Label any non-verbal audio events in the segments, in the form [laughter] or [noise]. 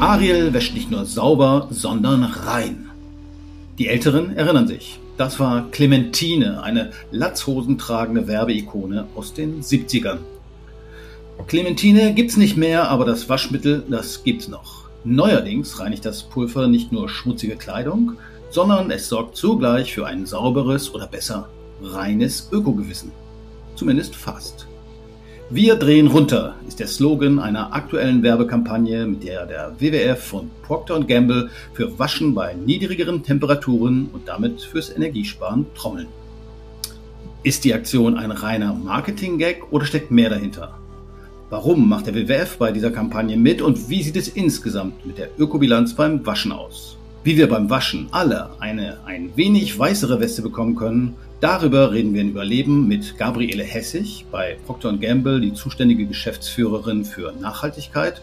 Ariel wäscht nicht nur sauber, sondern rein. Die Älteren erinnern sich. Das war Clementine, eine latzhosentragende Werbeikone aus den 70ern. Clementine gibt's nicht mehr, aber das Waschmittel, das gibt's noch. Neuerdings reinigt das Pulver nicht nur schmutzige Kleidung, sondern es sorgt zugleich für ein sauberes oder besser reines Ökogewissen. Zumindest fast. Wir drehen runter ist der Slogan einer aktuellen Werbekampagne, mit der der WWF und Procter Gamble für Waschen bei niedrigeren Temperaturen und damit fürs Energiesparen trommeln. Ist die Aktion ein reiner Marketing-Gag oder steckt mehr dahinter? Warum macht der WWF bei dieser Kampagne mit und wie sieht es insgesamt mit der Ökobilanz beim Waschen aus? Wie wir beim Waschen alle eine ein wenig weißere Weste bekommen können, Darüber reden wir in Überleben mit Gabriele Hessig, bei Procter Gamble die zuständige Geschäftsführerin für Nachhaltigkeit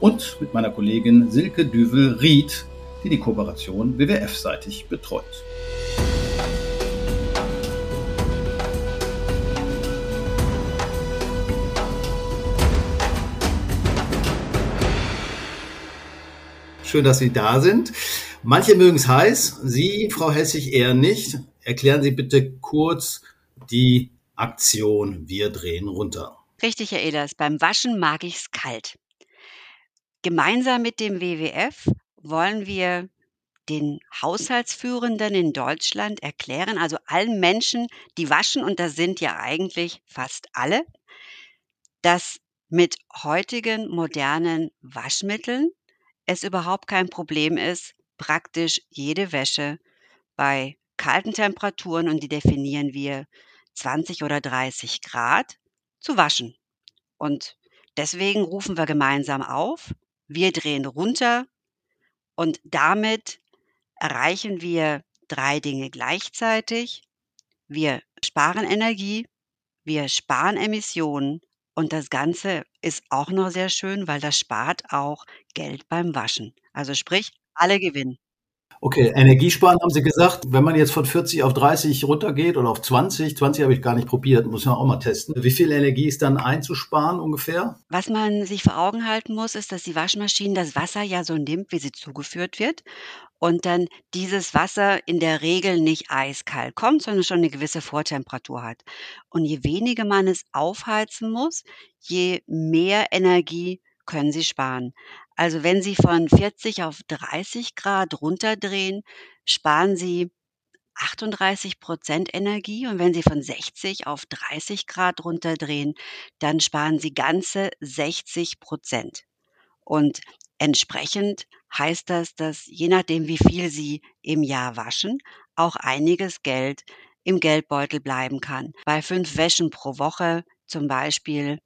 und mit meiner Kollegin Silke Düvel-Ried, die die Kooperation WWF-seitig betreut. Schön, dass Sie da sind. Manche mögen es heiß, Sie, Frau Hessig, eher nicht. Erklären Sie bitte kurz die Aktion Wir drehen runter. Richtig, Herr Eders. Beim Waschen mag ich es kalt. Gemeinsam mit dem WWF wollen wir den Haushaltsführenden in Deutschland erklären, also allen Menschen, die waschen, und das sind ja eigentlich fast alle, dass mit heutigen modernen Waschmitteln es überhaupt kein Problem ist, praktisch jede Wäsche bei kalten Temperaturen und die definieren wir 20 oder 30 Grad zu waschen. Und deswegen rufen wir gemeinsam auf, wir drehen runter und damit erreichen wir drei Dinge gleichzeitig. Wir sparen Energie, wir sparen Emissionen und das Ganze ist auch noch sehr schön, weil das spart auch Geld beim Waschen. Also sprich, alle gewinnen. Okay, Energiesparen haben Sie gesagt. Wenn man jetzt von 40 auf 30 runtergeht oder auf 20, 20 habe ich gar nicht probiert, muss man auch mal testen. Wie viel Energie ist dann einzusparen ungefähr? Was man sich vor Augen halten muss, ist, dass die Waschmaschine das Wasser ja so nimmt, wie sie zugeführt wird. Und dann dieses Wasser in der Regel nicht eiskalt kommt, sondern schon eine gewisse Vortemperatur hat. Und je weniger man es aufheizen muss, je mehr Energie können Sie sparen. Also wenn Sie von 40 auf 30 Grad runterdrehen, sparen Sie 38 Prozent Energie und wenn Sie von 60 auf 30 Grad runterdrehen, dann sparen Sie ganze 60 Prozent. Und entsprechend heißt das, dass je nachdem, wie viel Sie im Jahr waschen, auch einiges Geld im Geldbeutel bleiben kann. Bei fünf Wäschen pro Woche zum Beispiel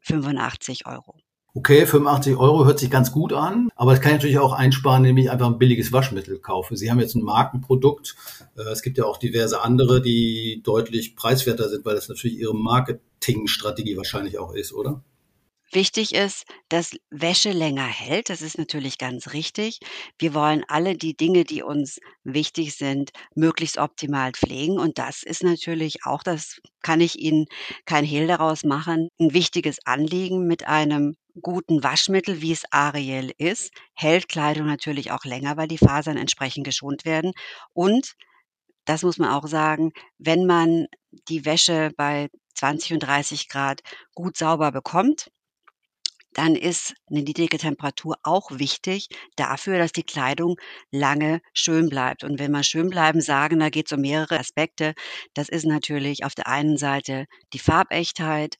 85 Euro. Okay, 85 Euro hört sich ganz gut an, aber das kann ich natürlich auch einsparen, indem ich einfach ein billiges Waschmittel kaufe. Sie haben jetzt ein Markenprodukt. Äh, es gibt ja auch diverse andere, die deutlich preiswerter sind, weil das natürlich Ihre Marketingstrategie wahrscheinlich auch ist, oder? Wichtig ist, dass Wäsche länger hält. Das ist natürlich ganz richtig. Wir wollen alle die Dinge, die uns wichtig sind, möglichst optimal pflegen. Und das ist natürlich auch, das kann ich Ihnen kein Hehl daraus machen, ein wichtiges Anliegen mit einem guten Waschmittel, wie es Ariel ist, hält Kleidung natürlich auch länger, weil die Fasern entsprechend geschont werden. Und das muss man auch sagen, wenn man die Wäsche bei 20 und 30 Grad gut sauber bekommt, dann ist eine niedrige Temperatur auch wichtig dafür, dass die Kleidung lange schön bleibt. Und wenn wir schön bleiben sagen, da geht es um mehrere Aspekte. Das ist natürlich auf der einen Seite die Farbechtheit,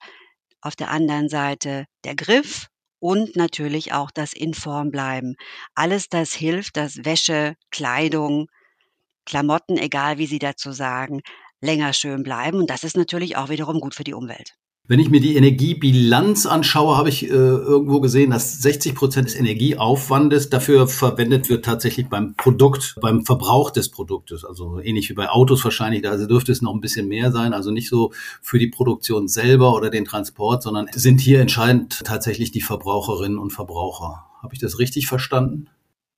auf der anderen Seite der Griff und natürlich auch das Informbleiben. Alles das hilft, dass Wäsche, Kleidung, Klamotten, egal wie Sie dazu sagen, länger schön bleiben. Und das ist natürlich auch wiederum gut für die Umwelt. Wenn ich mir die Energiebilanz anschaue, habe ich äh, irgendwo gesehen, dass 60 Prozent des Energieaufwandes dafür verwendet wird tatsächlich beim Produkt, beim Verbrauch des Produktes. Also ähnlich wie bei Autos wahrscheinlich, da also dürfte es noch ein bisschen mehr sein. Also nicht so für die Produktion selber oder den Transport, sondern sind hier entscheidend tatsächlich die Verbraucherinnen und Verbraucher. Habe ich das richtig verstanden?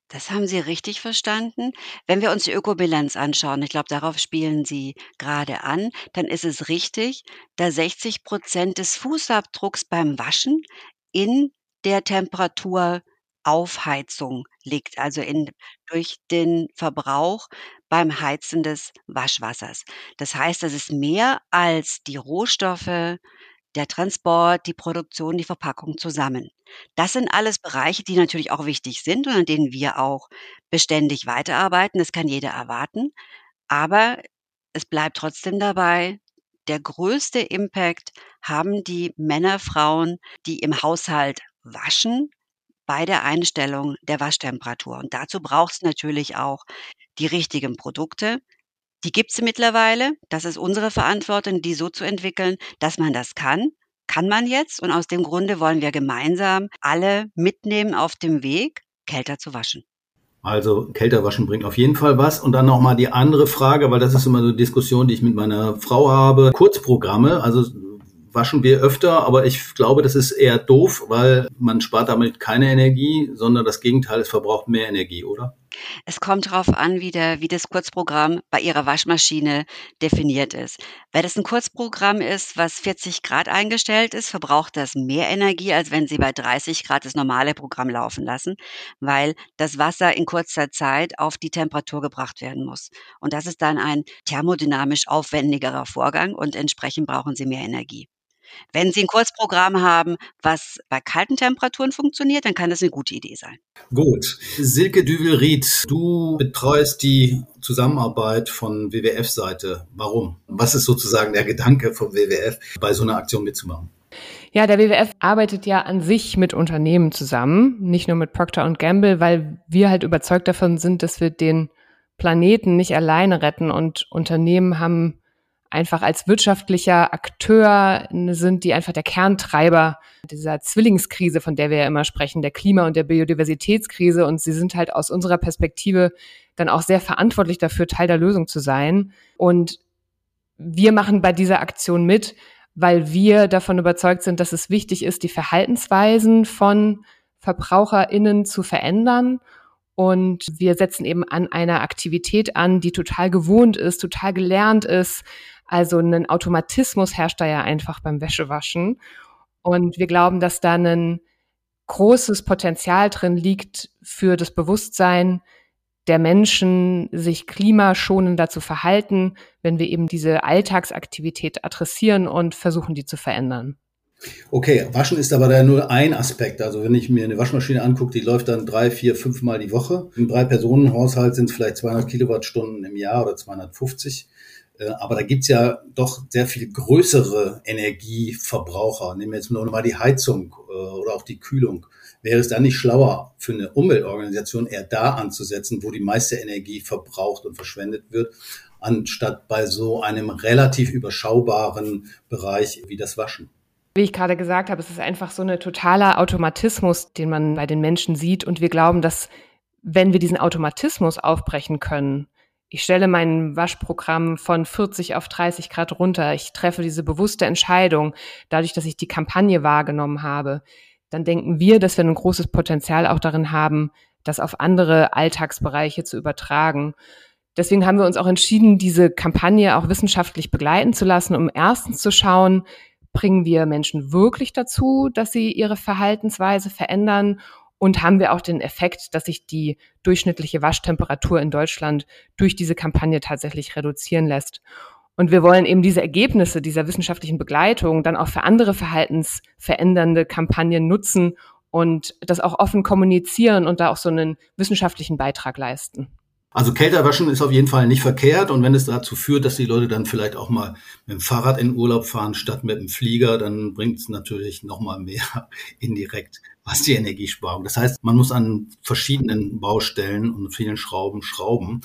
Das haben Sie richtig verstanden. Wenn wir uns die Ökobilanz anschauen, ich glaube, darauf spielen Sie gerade an, dann ist es richtig, da 60 Prozent des Fußabdrucks beim Waschen in der Temperaturaufheizung liegt, also in durch den Verbrauch beim Heizen des Waschwassers. Das heißt, das ist mehr als die Rohstoffe, der Transport, die Produktion, die Verpackung zusammen. Das sind alles Bereiche, die natürlich auch wichtig sind und an denen wir auch beständig weiterarbeiten. Das kann jeder erwarten. Aber es bleibt trotzdem dabei, der größte Impact haben die Männer, Frauen, die im Haushalt waschen, bei der Einstellung der Waschtemperatur. Und dazu braucht es natürlich auch die richtigen Produkte. Die gibt es mittlerweile. Das ist unsere Verantwortung, die so zu entwickeln, dass man das kann. Kann man jetzt. Und aus dem Grunde wollen wir gemeinsam alle mitnehmen auf dem Weg, kälter zu waschen. Also kälter waschen bringt auf jeden Fall was. Und dann nochmal die andere Frage, weil das ist immer so eine Diskussion, die ich mit meiner Frau habe. Kurzprogramme, also waschen wir öfter, aber ich glaube, das ist eher doof, weil man spart damit keine Energie, sondern das Gegenteil, es verbraucht mehr Energie, oder? Es kommt darauf an, wie, der, wie das Kurzprogramm bei Ihrer Waschmaschine definiert ist. Wenn es ein Kurzprogramm ist, was 40 Grad eingestellt ist, verbraucht das mehr Energie, als wenn Sie bei 30 Grad das normale Programm laufen lassen, weil das Wasser in kurzer Zeit auf die Temperatur gebracht werden muss. Und das ist dann ein thermodynamisch aufwendigerer Vorgang und entsprechend brauchen Sie mehr Energie. Wenn Sie ein Kurzprogramm haben, was bei kalten Temperaturen funktioniert, dann kann das eine gute Idee sein. Gut. Silke Düvel-Ried, du betreust die Zusammenarbeit von WWF-Seite. Warum? Was ist sozusagen der Gedanke vom WWF, bei so einer Aktion mitzumachen? Ja, der WWF arbeitet ja an sich mit Unternehmen zusammen, nicht nur mit Procter Gamble, weil wir halt überzeugt davon sind, dass wir den Planeten nicht alleine retten und Unternehmen haben einfach als wirtschaftlicher Akteur sind, die einfach der Kerntreiber dieser Zwillingskrise, von der wir ja immer sprechen, der Klima- und der Biodiversitätskrise. Und sie sind halt aus unserer Perspektive dann auch sehr verantwortlich dafür, Teil der Lösung zu sein. Und wir machen bei dieser Aktion mit, weil wir davon überzeugt sind, dass es wichtig ist, die Verhaltensweisen von VerbraucherInnen zu verändern und wir setzen eben an einer Aktivität an, die total gewohnt ist, total gelernt ist, also ein Automatismus herrscht da ja einfach beim Wäschewaschen. Und wir glauben, dass da ein großes Potenzial drin liegt für das Bewusstsein der Menschen, sich klimaschonender zu verhalten, wenn wir eben diese Alltagsaktivität adressieren und versuchen, die zu verändern. Okay, Waschen ist aber da nur ein Aspekt. Also wenn ich mir eine Waschmaschine angucke, die läuft dann drei, vier, fünf Mal die Woche. Im Drei-Personen-Haushalt sind es vielleicht 200 Kilowattstunden im Jahr oder 250. Äh, aber da gibt's ja doch sehr viel größere Energieverbraucher. Nehmen wir jetzt nur mal die Heizung äh, oder auch die Kühlung. Wäre es dann nicht schlauer für eine Umweltorganisation eher da anzusetzen, wo die meiste Energie verbraucht und verschwendet wird, anstatt bei so einem relativ überschaubaren Bereich wie das Waschen? Wie ich gerade gesagt habe, es ist einfach so ein totaler Automatismus, den man bei den Menschen sieht. Und wir glauben, dass wenn wir diesen Automatismus aufbrechen können, ich stelle mein Waschprogramm von 40 auf 30 Grad runter. Ich treffe diese bewusste Entscheidung, dadurch, dass ich die Kampagne wahrgenommen habe. Dann denken wir, dass wir ein großes Potenzial auch darin haben, das auf andere Alltagsbereiche zu übertragen. Deswegen haben wir uns auch entschieden, diese Kampagne auch wissenschaftlich begleiten zu lassen, um erstens zu schauen, bringen wir Menschen wirklich dazu, dass sie ihre Verhaltensweise verändern und haben wir auch den Effekt, dass sich die durchschnittliche Waschtemperatur in Deutschland durch diese Kampagne tatsächlich reduzieren lässt. Und wir wollen eben diese Ergebnisse dieser wissenschaftlichen Begleitung dann auch für andere verhaltensverändernde Kampagnen nutzen und das auch offen kommunizieren und da auch so einen wissenschaftlichen Beitrag leisten. Also kälter waschen ist auf jeden Fall nicht verkehrt und wenn es dazu führt, dass die Leute dann vielleicht auch mal mit dem Fahrrad in Urlaub fahren statt mit dem Flieger, dann bringt es natürlich noch mal mehr [laughs] indirekt, was die Energiesparung. Das heißt, man muss an verschiedenen Baustellen und vielen Schrauben schrauben.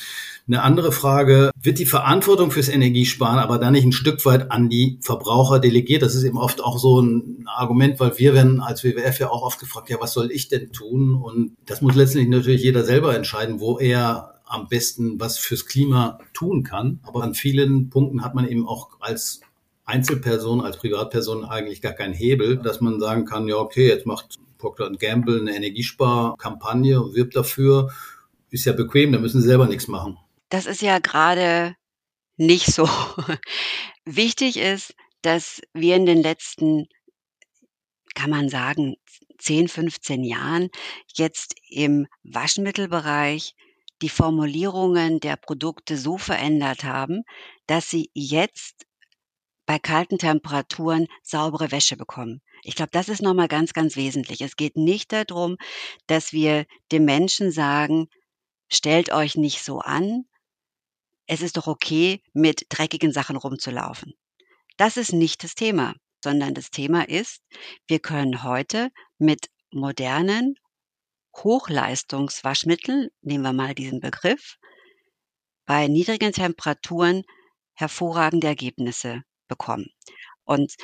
Eine andere Frage, wird die Verantwortung fürs Energiesparen aber dann nicht ein Stück weit an die Verbraucher delegiert? Das ist eben oft auch so ein Argument, weil wir werden als WWF ja auch oft gefragt, ja, was soll ich denn tun? Und das muss letztlich natürlich jeder selber entscheiden, wo er am besten was fürs Klima tun kann. Aber an vielen Punkten hat man eben auch als Einzelperson, als Privatperson eigentlich gar keinen Hebel, dass man sagen kann, ja, okay, jetzt macht Procter Gamble eine Energiesparkampagne und wirbt dafür. Ist ja bequem, da müssen sie selber nichts machen. Das ist ja gerade nicht so. [laughs] Wichtig ist, dass wir in den letzten, kann man sagen, 10, 15 Jahren jetzt im Waschmittelbereich die Formulierungen der Produkte so verändert haben, dass sie jetzt bei kalten Temperaturen saubere Wäsche bekommen. Ich glaube, das ist noch mal ganz, ganz wesentlich. Es geht nicht darum, dass wir den Menschen sagen: „Stellt euch nicht so an. Es ist doch okay, mit dreckigen Sachen rumzulaufen.“ Das ist nicht das Thema, sondern das Thema ist, wir können heute mit modernen Hochleistungswaschmitteln, nehmen wir mal diesen Begriff, bei niedrigen Temperaturen hervorragende Ergebnisse bekommen. Und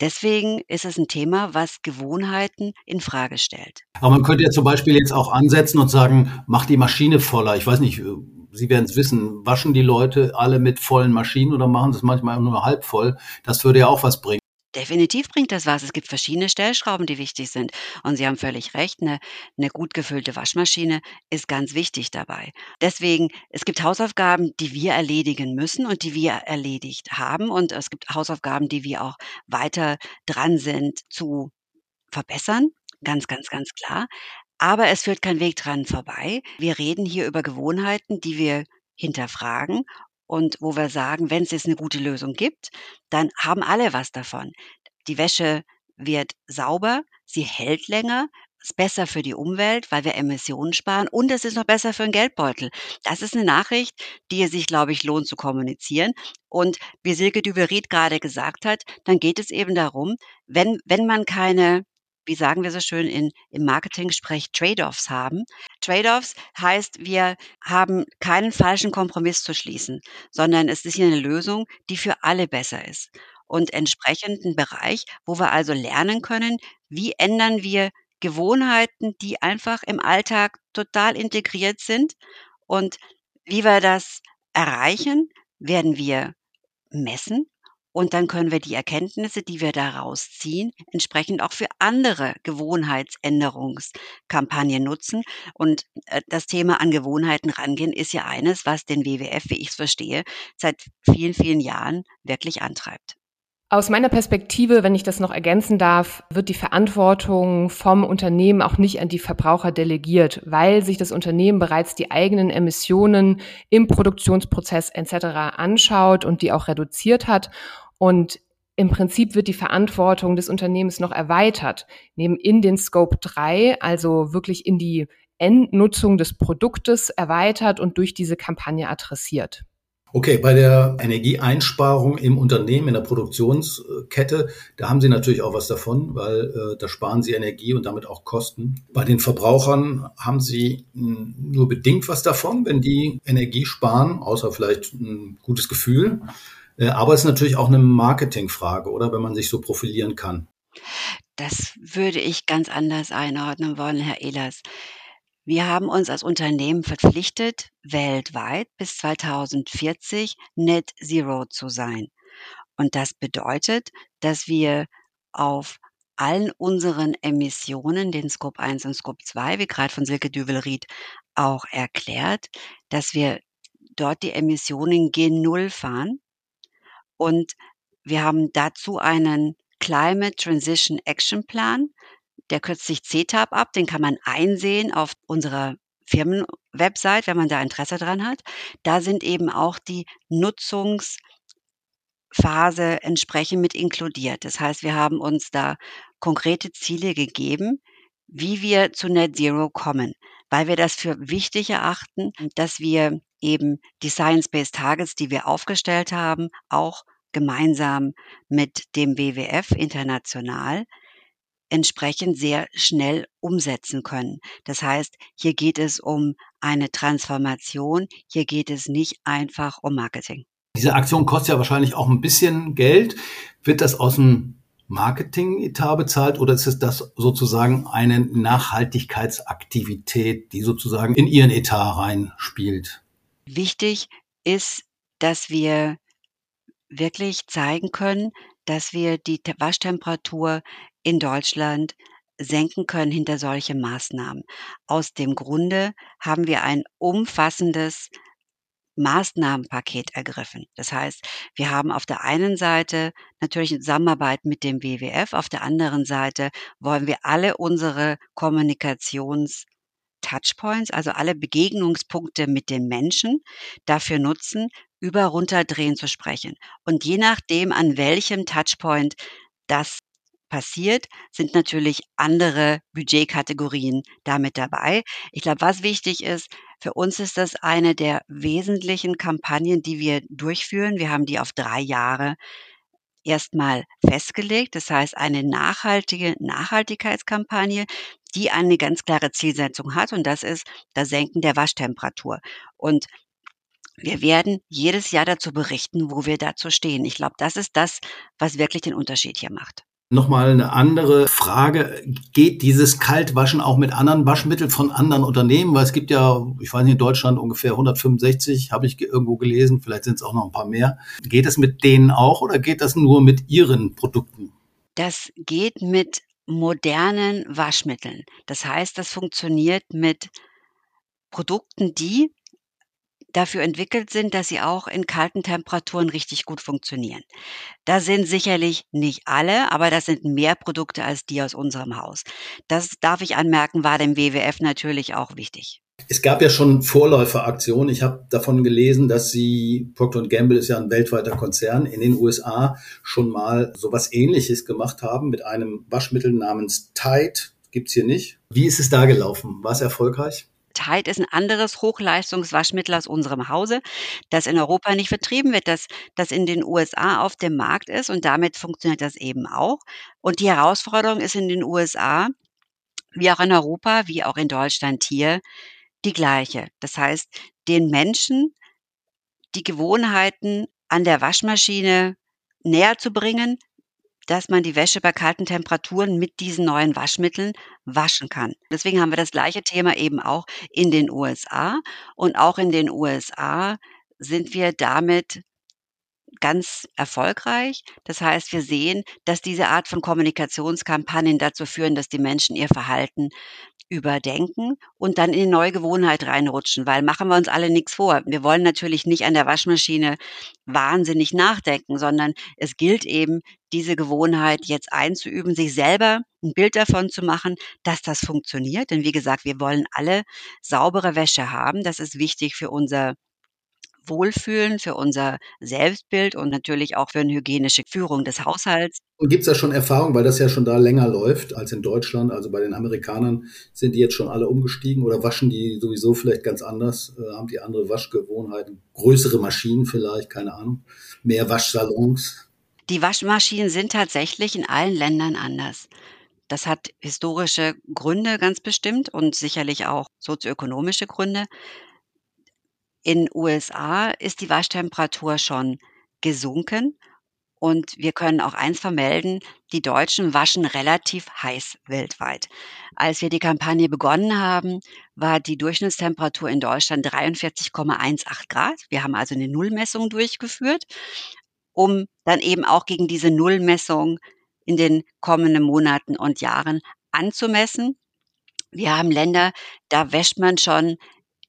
deswegen ist es ein Thema, was Gewohnheiten in Frage stellt. Aber man könnte ja zum Beispiel jetzt auch ansetzen und sagen, mach die Maschine voller. Ich weiß nicht, äh, Sie werden es wissen, waschen die Leute alle mit vollen Maschinen oder machen sie es manchmal nur halb voll? Das würde ja auch was bringen. Definitiv bringt das was. Es gibt verschiedene Stellschrauben, die wichtig sind. Und Sie haben völlig recht, eine 'ne gut gefüllte Waschmaschine ist ganz wichtig dabei. Deswegen, es gibt Hausaufgaben, die wir erledigen müssen und die wir erledigt haben. Und es gibt Hausaufgaben, die wir auch weiter dran sind zu verbessern. Ganz, ganz, ganz klar. Aber es führt kein Weg dran vorbei. Wir reden hier über Gewohnheiten, die wir hinterfragen und wo wir sagen, wenn es jetzt eine gute Lösung gibt, dann haben alle was davon. Die Wäsche wird sauber, sie hält länger, ist besser für die Umwelt, weil wir Emissionen sparen und es ist noch besser für den Geldbeutel. Das ist eine Nachricht, die es sich, glaube ich, lohnt zu kommunizieren. Und wie Silke Düberit gerade gesagt hat, dann geht es eben darum, wenn wenn man keine wie sagen wir so schön in, im Marketing-Sprech, Trade-offs haben. Trade-offs heißt, wir haben keinen falschen Kompromiss zu schließen, sondern es ist hier eine Lösung, die für alle besser ist. Und entsprechend ein Bereich, wo wir also lernen können, wie ändern wir Gewohnheiten, die einfach im Alltag total integriert sind. Und wie wir das erreichen, werden wir messen und dann können wir die Erkenntnisse, die wir daraus ziehen, entsprechend auch für andere Gewohnheitsänderungskampagnen nutzen. Und äh, das Thema an Gewohnheiten rangehen ist ja eines, was den WWF, wie ich es verstehe, seit vielen, vielen Jahren wirklich antreibt. Aus meiner Perspektive, wenn ich das noch ergänzen darf, wird die Verantwortung vom Unternehmen auch nicht an die Verbraucher delegiert, weil sich das Unternehmen bereits die eigenen Emissionen im Produktionsprozess etc. anschaut und die auch reduziert hat und im Prinzip wird die Verantwortung des Unternehmens noch erweitert, neben in den Scope 3, also wirklich in die Endnutzung des Produktes erweitert und durch diese Kampagne adressiert. Okay, bei der Energieeinsparung im Unternehmen, in der Produktionskette, da haben Sie natürlich auch was davon, weil äh, da sparen Sie Energie und damit auch Kosten. Bei den Verbrauchern haben Sie mh, hm, nur bedingt was davon, wenn die Energie sparen, außer vielleicht ein gutes Gefühl. Äh, aber es ist natürlich auch eine Marketingfrage, oder wenn man sich so profilieren kann. Das würde ich ganz anders einordnen wollen, Herr Ehlers. Wir haben uns als Unternehmen verpflichtet, weltweit bis 2040 Net Zero zu sein. Und das bedeutet, dass wir auf allen unseren Emissionen, den Scope 1 und Scope 2, wie gerade von Silke Düvelried auch erklärt, dass wir dort die Emissionen gen Null fahren und wir haben dazu einen Climate Transition Action Plan, der kürzt sich CTAP ab, den kann man einsehen auf unserer Firmenwebsite, wenn man da Interesse dran hat. Da sind eben auch die Nutzungsphase entsprechend mit inkludiert. Das heißt, wir haben uns da konkrete Ziele gegeben, wie wir zu Net Zero kommen, weil wir das für wichtig erachten, dass wir eben die Science-Based Targets, die wir aufgestellt haben, auch gemeinsam mit dem WWF international entsprechend sehr schnell umsetzen können. Das heißt, hier geht es um eine Transformation, hier geht es nicht einfach um Marketing. Diese Aktion kostet ja wahrscheinlich auch ein bisschen Geld. Wird das aus dem Marketing-Etat bezahlt oder ist es das sozusagen eine Nachhaltigkeitsaktivität, die sozusagen in Ihren Etat reinspielt? Wichtig ist, dass wir wirklich zeigen können, dass wir die Waschtemperatur in Deutschland senken können hinter solche Maßnahmen. Aus dem Grunde haben wir ein umfassendes Maßnahmenpaket ergriffen. Das heißt, wir haben auf der einen Seite natürlich in Zusammenarbeit mit dem WWF, auf der anderen Seite wollen wir alle unsere Kommunikations Touchpoints, also alle Begegnungspunkte mit den Menschen dafür nutzen, über Runterdrehen zu sprechen. Und je nachdem, an welchem Touchpoint das passiert, sind natürlich andere Budgetkategorien damit dabei. Ich glaube, was wichtig ist, für uns ist das eine der wesentlichen Kampagnen, die wir durchführen. Wir haben die auf drei Jahre erstmal festgelegt. Das heißt, eine nachhaltige Nachhaltigkeitskampagne, die eine ganz klare Zielsetzung hat und das ist das Senken der Waschtemperatur. Und wir werden jedes Jahr dazu berichten, wo wir dazu stehen. Ich glaube, das ist das, was wirklich den Unterschied hier macht. Nochmal eine andere Frage. Geht dieses Kaltwaschen auch mit anderen Waschmitteln von anderen Unternehmen? Weil es gibt ja, ich weiß nicht, in Deutschland ungefähr 165, habe ich irgendwo gelesen, vielleicht sind es auch noch ein paar mehr. Geht es mit denen auch oder geht das nur mit Ihren Produkten? Das geht mit modernen Waschmitteln. Das heißt, das funktioniert mit Produkten, die dafür entwickelt sind, dass sie auch in kalten Temperaturen richtig gut funktionieren. Da sind sicherlich nicht alle, aber das sind mehr Produkte als die aus unserem Haus. Das darf ich anmerken, war dem WWF natürlich auch wichtig. Es gab ja schon Vorläuferaktionen. Ich habe davon gelesen, dass Sie, Procter Gamble ist ja ein weltweiter Konzern, in den USA schon mal sowas ähnliches gemacht haben mit einem Waschmittel namens Tide. Gibt's hier nicht. Wie ist es da gelaufen? War es erfolgreich? Tide ist ein anderes Hochleistungswaschmittel aus unserem Hause, das in Europa nicht vertrieben wird, das, das in den USA auf dem Markt ist und damit funktioniert das eben auch. Und die Herausforderung ist in den USA, wie auch in Europa, wie auch in Deutschland hier, die gleiche. Das heißt, den Menschen die Gewohnheiten an der Waschmaschine näher zu bringen, dass man die Wäsche bei kalten Temperaturen mit diesen neuen Waschmitteln waschen kann. Deswegen haben wir das gleiche Thema eben auch in den USA. Und auch in den USA sind wir damit ganz erfolgreich. Das heißt, wir sehen, dass diese Art von Kommunikationskampagnen dazu führen, dass die Menschen ihr Verhalten überdenken und dann in die neue Gewohnheit reinrutschen, weil machen wir uns alle nichts vor. Wir wollen natürlich nicht an der Waschmaschine wahnsinnig nachdenken, sondern es gilt eben, diese Gewohnheit jetzt einzuüben, sich selber ein Bild davon zu machen, dass das funktioniert. Denn wie gesagt, wir wollen alle saubere Wäsche haben. Das ist wichtig für unser Wohlfühlen, für unser Selbstbild und natürlich auch für eine hygienische Führung des Haushalts. Und gibt es da schon Erfahrung, weil das ja schon da länger läuft als in Deutschland? Also bei den Amerikanern sind die jetzt schon alle umgestiegen oder waschen die sowieso vielleicht ganz anders? Äh, haben die andere Waschgewohnheiten? Größere Maschinen vielleicht, keine Ahnung. Mehr Waschsalons? Die Waschmaschinen sind tatsächlich in allen Ländern anders. Das hat historische Gründe ganz bestimmt und sicherlich auch sozioökonomische Gründe. In USA ist die Waschtemperatur schon gesunken und wir können auch eins vermelden, die Deutschen waschen relativ heiß weltweit. Als wir die Kampagne begonnen haben, war die Durchschnittstemperatur in Deutschland 43,18 Grad. Wir haben also eine Nullmessung durchgeführt, um dann eben auch gegen diese Nullmessung in den kommenden Monaten und Jahren anzumessen. Wir haben Länder, da wäscht man schon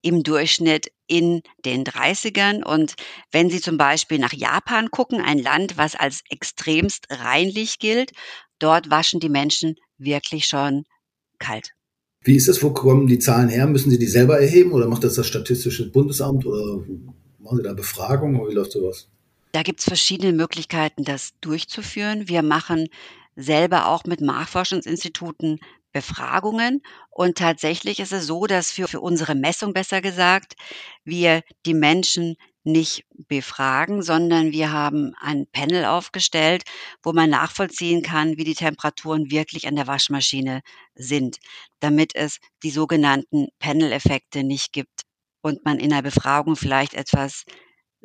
im Durchschnitt in den 30ern. Und wenn Sie zum Beispiel nach Japan gucken, ein Land, was als extremst reinlich gilt, dort waschen die Menschen wirklich schon kalt. Wie ist es? Wo kommen die Zahlen her? Müssen Sie die selber erheben oder macht das das Statistische Bundesamt oder machen Sie da Befragungen oder wie läuft sowas? Da gibt es verschiedene Möglichkeiten, das durchzuführen. Wir machen selber auch mit Marktforschungsinstituten Befragungen. Und tatsächlich ist es so, dass für, für unsere Messung besser gesagt, wir die Menschen nicht befragen, sondern wir haben ein Panel aufgestellt, wo man nachvollziehen kann, wie die Temperaturen wirklich an der Waschmaschine sind, damit es die sogenannten Panel-Effekte nicht gibt und man in der Befragung vielleicht etwas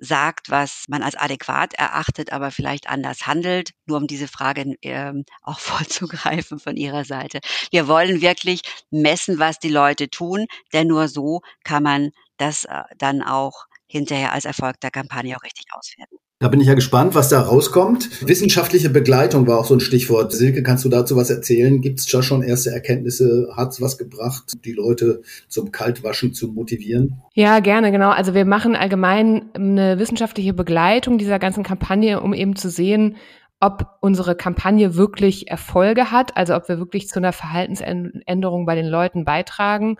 sagt, was man als adäquat erachtet, aber vielleicht anders handelt, nur um diese Frage ähm, [laughs] auch vorzugreifen von Ihrer Seite. Wir wollen wirklich messen, was die Leute tun, denn nur so kann man das äh, dann auch hinterher als Erfolg der Kampagne auch richtig auswerten. Da bin ich ja gespannt, was da rauskommt. Wissenschaftliche Begleitung war auch so ein Stichwort. Silke, kannst du dazu was erzählen? Gibt es da schon erste Erkenntnisse? Hat es was gebracht, die Leute zum Kaltwaschen zu motivieren? Ja, gerne, genau. Also wir machen allgemein eine wissenschaftliche Begleitung dieser ganzen Kampagne, um eben zu sehen, ob unsere Kampagne wirklich Erfolge hat, also ob wir wirklich zu einer Verhaltensänderung bei den Leuten beitragen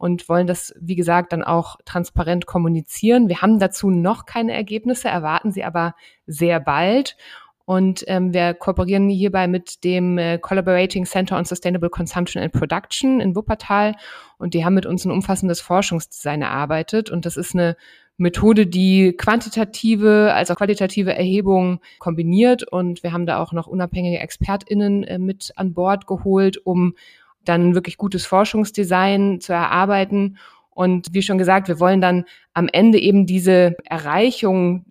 und wollen das, wie gesagt, dann auch transparent kommunizieren. Wir haben dazu noch keine Ergebnisse, erwarten sie aber sehr bald. Und ähm, wir kooperieren hierbei mit dem äh, Collaborating Center on Sustainable Consumption and Production in Wuppertal. Und die haben mit uns ein umfassendes Forschungsdesign erarbeitet. Und das ist eine Methode, die quantitative als auch qualitative Erhebungen kombiniert. Und wir haben da auch noch unabhängige ExpertInnen äh, mit an Bord geholt, um dann wirklich gutes Forschungsdesign zu erarbeiten. Und wie schon gesagt, wir wollen dann am Ende eben diese Erreichung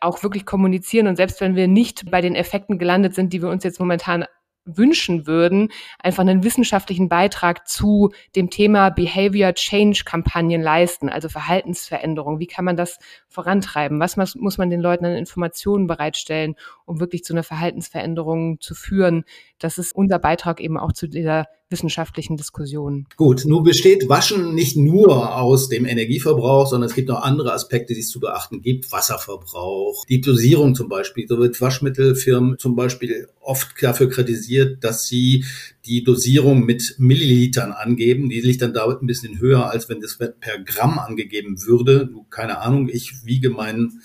auch wirklich kommunizieren. Und selbst wenn wir nicht bei den Effekten gelandet sind, die wir uns jetzt momentan wünschen würden, einfach einen wissenschaftlichen Beitrag zu dem Thema Behavior Change Kampagnen leisten, also Verhaltensveränderung. Wie kann man das vorantreiben? Was muss man den Leuten an Informationen bereitstellen, um wirklich zu einer Verhaltensveränderung zu führen? Das ist unser Beitrag eben auch zu dieser wissenschaftlichen Diskussionen. Gut, nun besteht Waschen nicht nur aus dem Energieverbrauch, sondern es gibt noch andere Aspekte, die es zu beachten gibt. Wasserverbrauch, die Dosierung zum Beispiel. So wird Waschmittelfirmen zum Beispiel oft dafür kritisiert, dass sie die Dosierung mit Millilitern angeben. Die liegt dann damit ein bisschen höher, als wenn das per Gramm angegeben würde. Keine Ahnung, ich wiege mein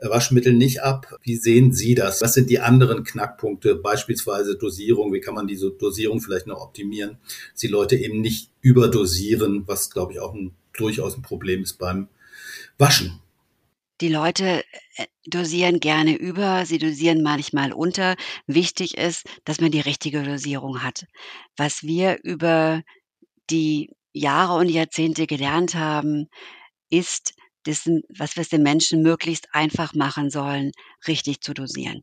äh, Waschmittel nicht ab. Wie sehen Sie das? Was sind die anderen Knackpunkte? Beispielsweise Dosierung. Wie kann man diese Dosierung vielleicht noch optimieren? Dass die Leute eben nicht überdosieren, was, glaube ich, auch ein, durchaus ein Problem ist beim Waschen. Die Leute äh, dosieren gerne über, sie dosieren manchmal unter. Wichtig ist, dass man die richtige Dosierung hat. Was wir über die Jahre und Jahrzehnte gelernt haben, ist, dessen, was wir es den Menschen möglichst einfach machen sollen, richtig zu dosieren.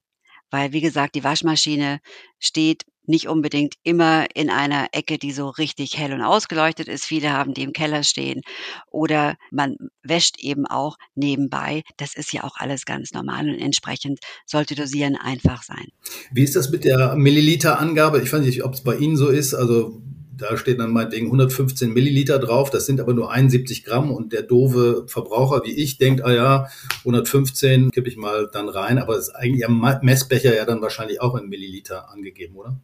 Weil, wie gesagt, die Waschmaschine steht nicht unbedingt immer in einer Ecke, die so richtig hell und ausgeleuchtet ist. Viele haben die im Keller stehen oder man wäscht eben auch nebenbei. Das ist ja auch alles ganz normal und entsprechend sollte Dosieren einfach sein. Wie ist das mit der Milliliterangabe? Ich weiß nicht, ob es bei Ihnen so ist. Also da steht dann meinetwegen 115 Milliliter drauf, das sind aber nur 71 Gramm und der doofe Verbraucher wie ich denkt, ah ja, 115 kippe ich mal dann rein, aber es ist eigentlich am Messbecher ja dann wahrscheinlich auch in Milliliter angegeben, oder?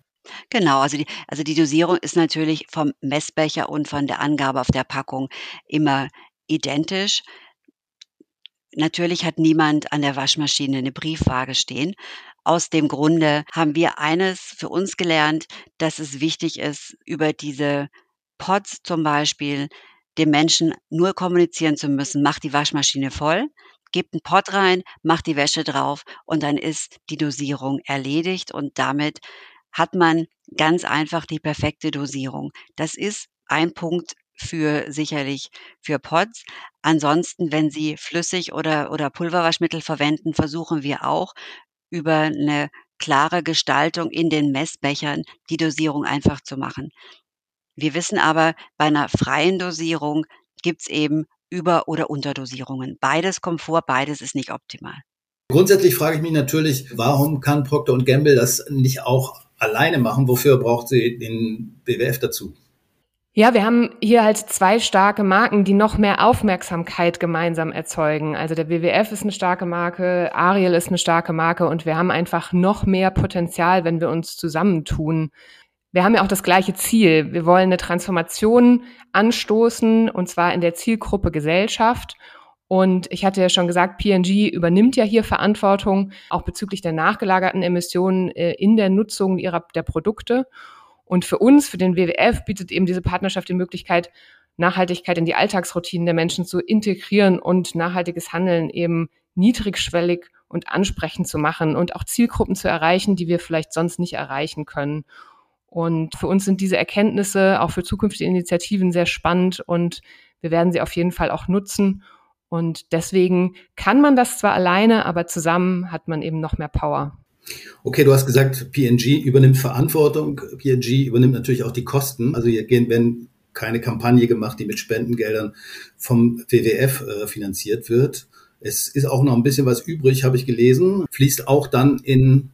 Genau, also die also die Dosierung ist natürlich vom Messbecher und von der Angabe auf der Packung immer identisch. Natürlich hat niemand an der Waschmaschine eine Briefwaage stehen. Aus dem Grunde haben wir eines für uns gelernt, dass es wichtig ist, über diese Pods zum Beispiel dem Menschen nur kommunizieren zu müssen: „Mach die Waschmaschine voll, gib 'n Pod rein, mach die Wäsche drauf und dann ist die Dosierung erledigt.“ Und damit hat man ganz einfach die perfekte Dosierung. Das ist ein Punkt für sicherlich für Pods. Ansonsten, wenn Sie Flüssig oder oder Pulverwaschmittel verwenden, versuchen wir auch über eine klare Gestaltung in den Messbechern die Dosierung einfach zu machen. Wir wissen aber, bei einer freien Dosierung gibt's eben Über oder Unterdosierungen. Beides kommt vor, beides ist nicht optimal. Grundsätzlich frage ich mich natürlich, warum kann Procter Gamble das nicht auch alleine machen? Wofür braucht sie den BWF dazu? Ja, wir haben hier halt zwei starke Marken, die noch mehr Aufmerksamkeit gemeinsam erzeugen. Also der WWF ist eine starke Marke, Ariel ist eine starke Marke und wir haben einfach noch mehr Potenzial, wenn wir uns zusammentun. Wir haben ja auch das gleiche Ziel. Wir wollen eine Transformation anstoßen und zwar in der Zielgruppe Gesellschaft. Und ich hatte ja schon gesagt, PNG übernimmt ja hier Verantwortung, auch bezüglich der nachgelagerten Emissionen äh, in der Nutzung ihrer, der Produkte. Und für uns, für den WWF, bietet eben diese Partnerschaft die Möglichkeit, Nachhaltigkeit in die Alltagsroutinen der Menschen zu integrieren und nachhaltiges Handeln eben niedrigschwellig und ansprechend zu machen und auch Zielgruppen zu erreichen, die wir vielleicht sonst nicht erreichen können. Und für uns sind diese Erkenntnisse auch für zukünftige Initiativen sehr spannend und wir werden sie auf jeden Fall auch nutzen. Und deswegen kann man das zwar alleine, aber zusammen hat man eben noch mehr Power. Okay, du hast gesagt, PNG übernimmt Verantwortung. PNG übernimmt natürlich auch die Kosten. Also hier werden keine Kampagne gemacht, die mit Spendengeldern vom WWF äh, finanziert wird. Es ist auch noch ein bisschen was übrig, habe ich gelesen, fließt auch dann in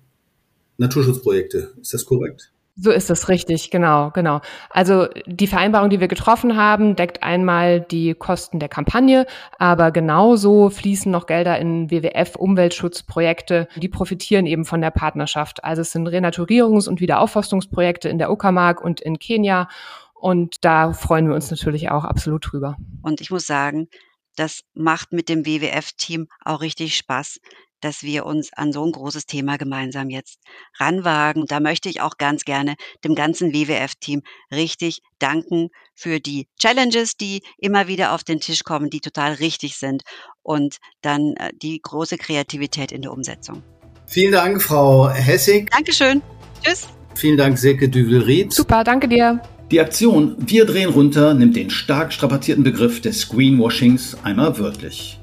Naturschutzprojekte. Ist das korrekt? So ist es richtig, genau, genau. Also die Vereinbarung, die wir getroffen haben, deckt einmal die Kosten der Kampagne, aber genauso fließen noch Gelder in WWF-Umweltschutzprojekte, die profitieren eben von der Partnerschaft. Also es sind Renaturierungs- und Wiederaufforstungsprojekte in der Uckermark und in Kenia und da freuen wir uns natürlich auch absolut drüber. Und ich muss sagen, das macht mit dem WWF-Team auch richtig Spaß, dass wir uns an so ein großes Thema gemeinsam jetzt ranwagen. Und da möchte ich auch ganz gerne dem ganzen WWF-Team richtig danken für die Challenges, die immer wieder auf den Tisch kommen, die total richtig sind und dann äh, die große Kreativität in der Umsetzung. Vielen Dank, Frau Hessig. Dankeschön. Tschüss. Vielen Dank, Silke Düvel-Ried. Super, danke dir. Die Aktion Wir drehen runter nimmt den stark strapazierten Begriff des Greenwashings einmal wörtlich.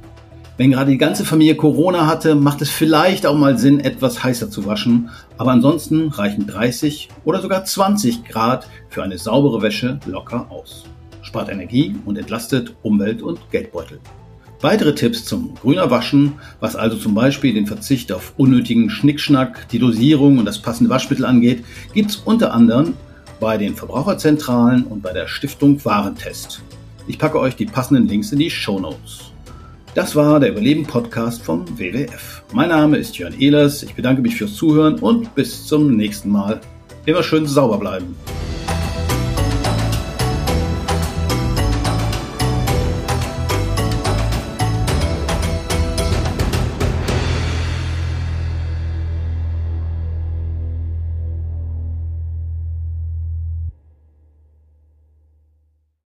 Wenn gerade die ganze Familie Corona hatte, macht es vielleicht auch mal Sinn, etwas heißer zu waschen, aber ansonsten reichen 30 oder sogar 20 Grad für eine saubere Wäsche locker aus. Spart Energie und entlastet Umwelt und Geldbeutel. Weitere Tipps zum grüner Waschen, was also zum Beispiel den Verzicht auf unnötigen Schnickschnack, die Dosierung und das passende Waschmittel angeht, gibt's unter anderem bei den Verbraucherzentralen und bei der Stiftung Warentest. Ich packe euch die passenden Links in die Show Notes. Das war der Überleben-Podcast vom WWF. Mein Name ist Jörn Ehlers. Ich bedanke mich fürs Zuhören und bis zum nächsten Mal. Immer schön sauber bleiben.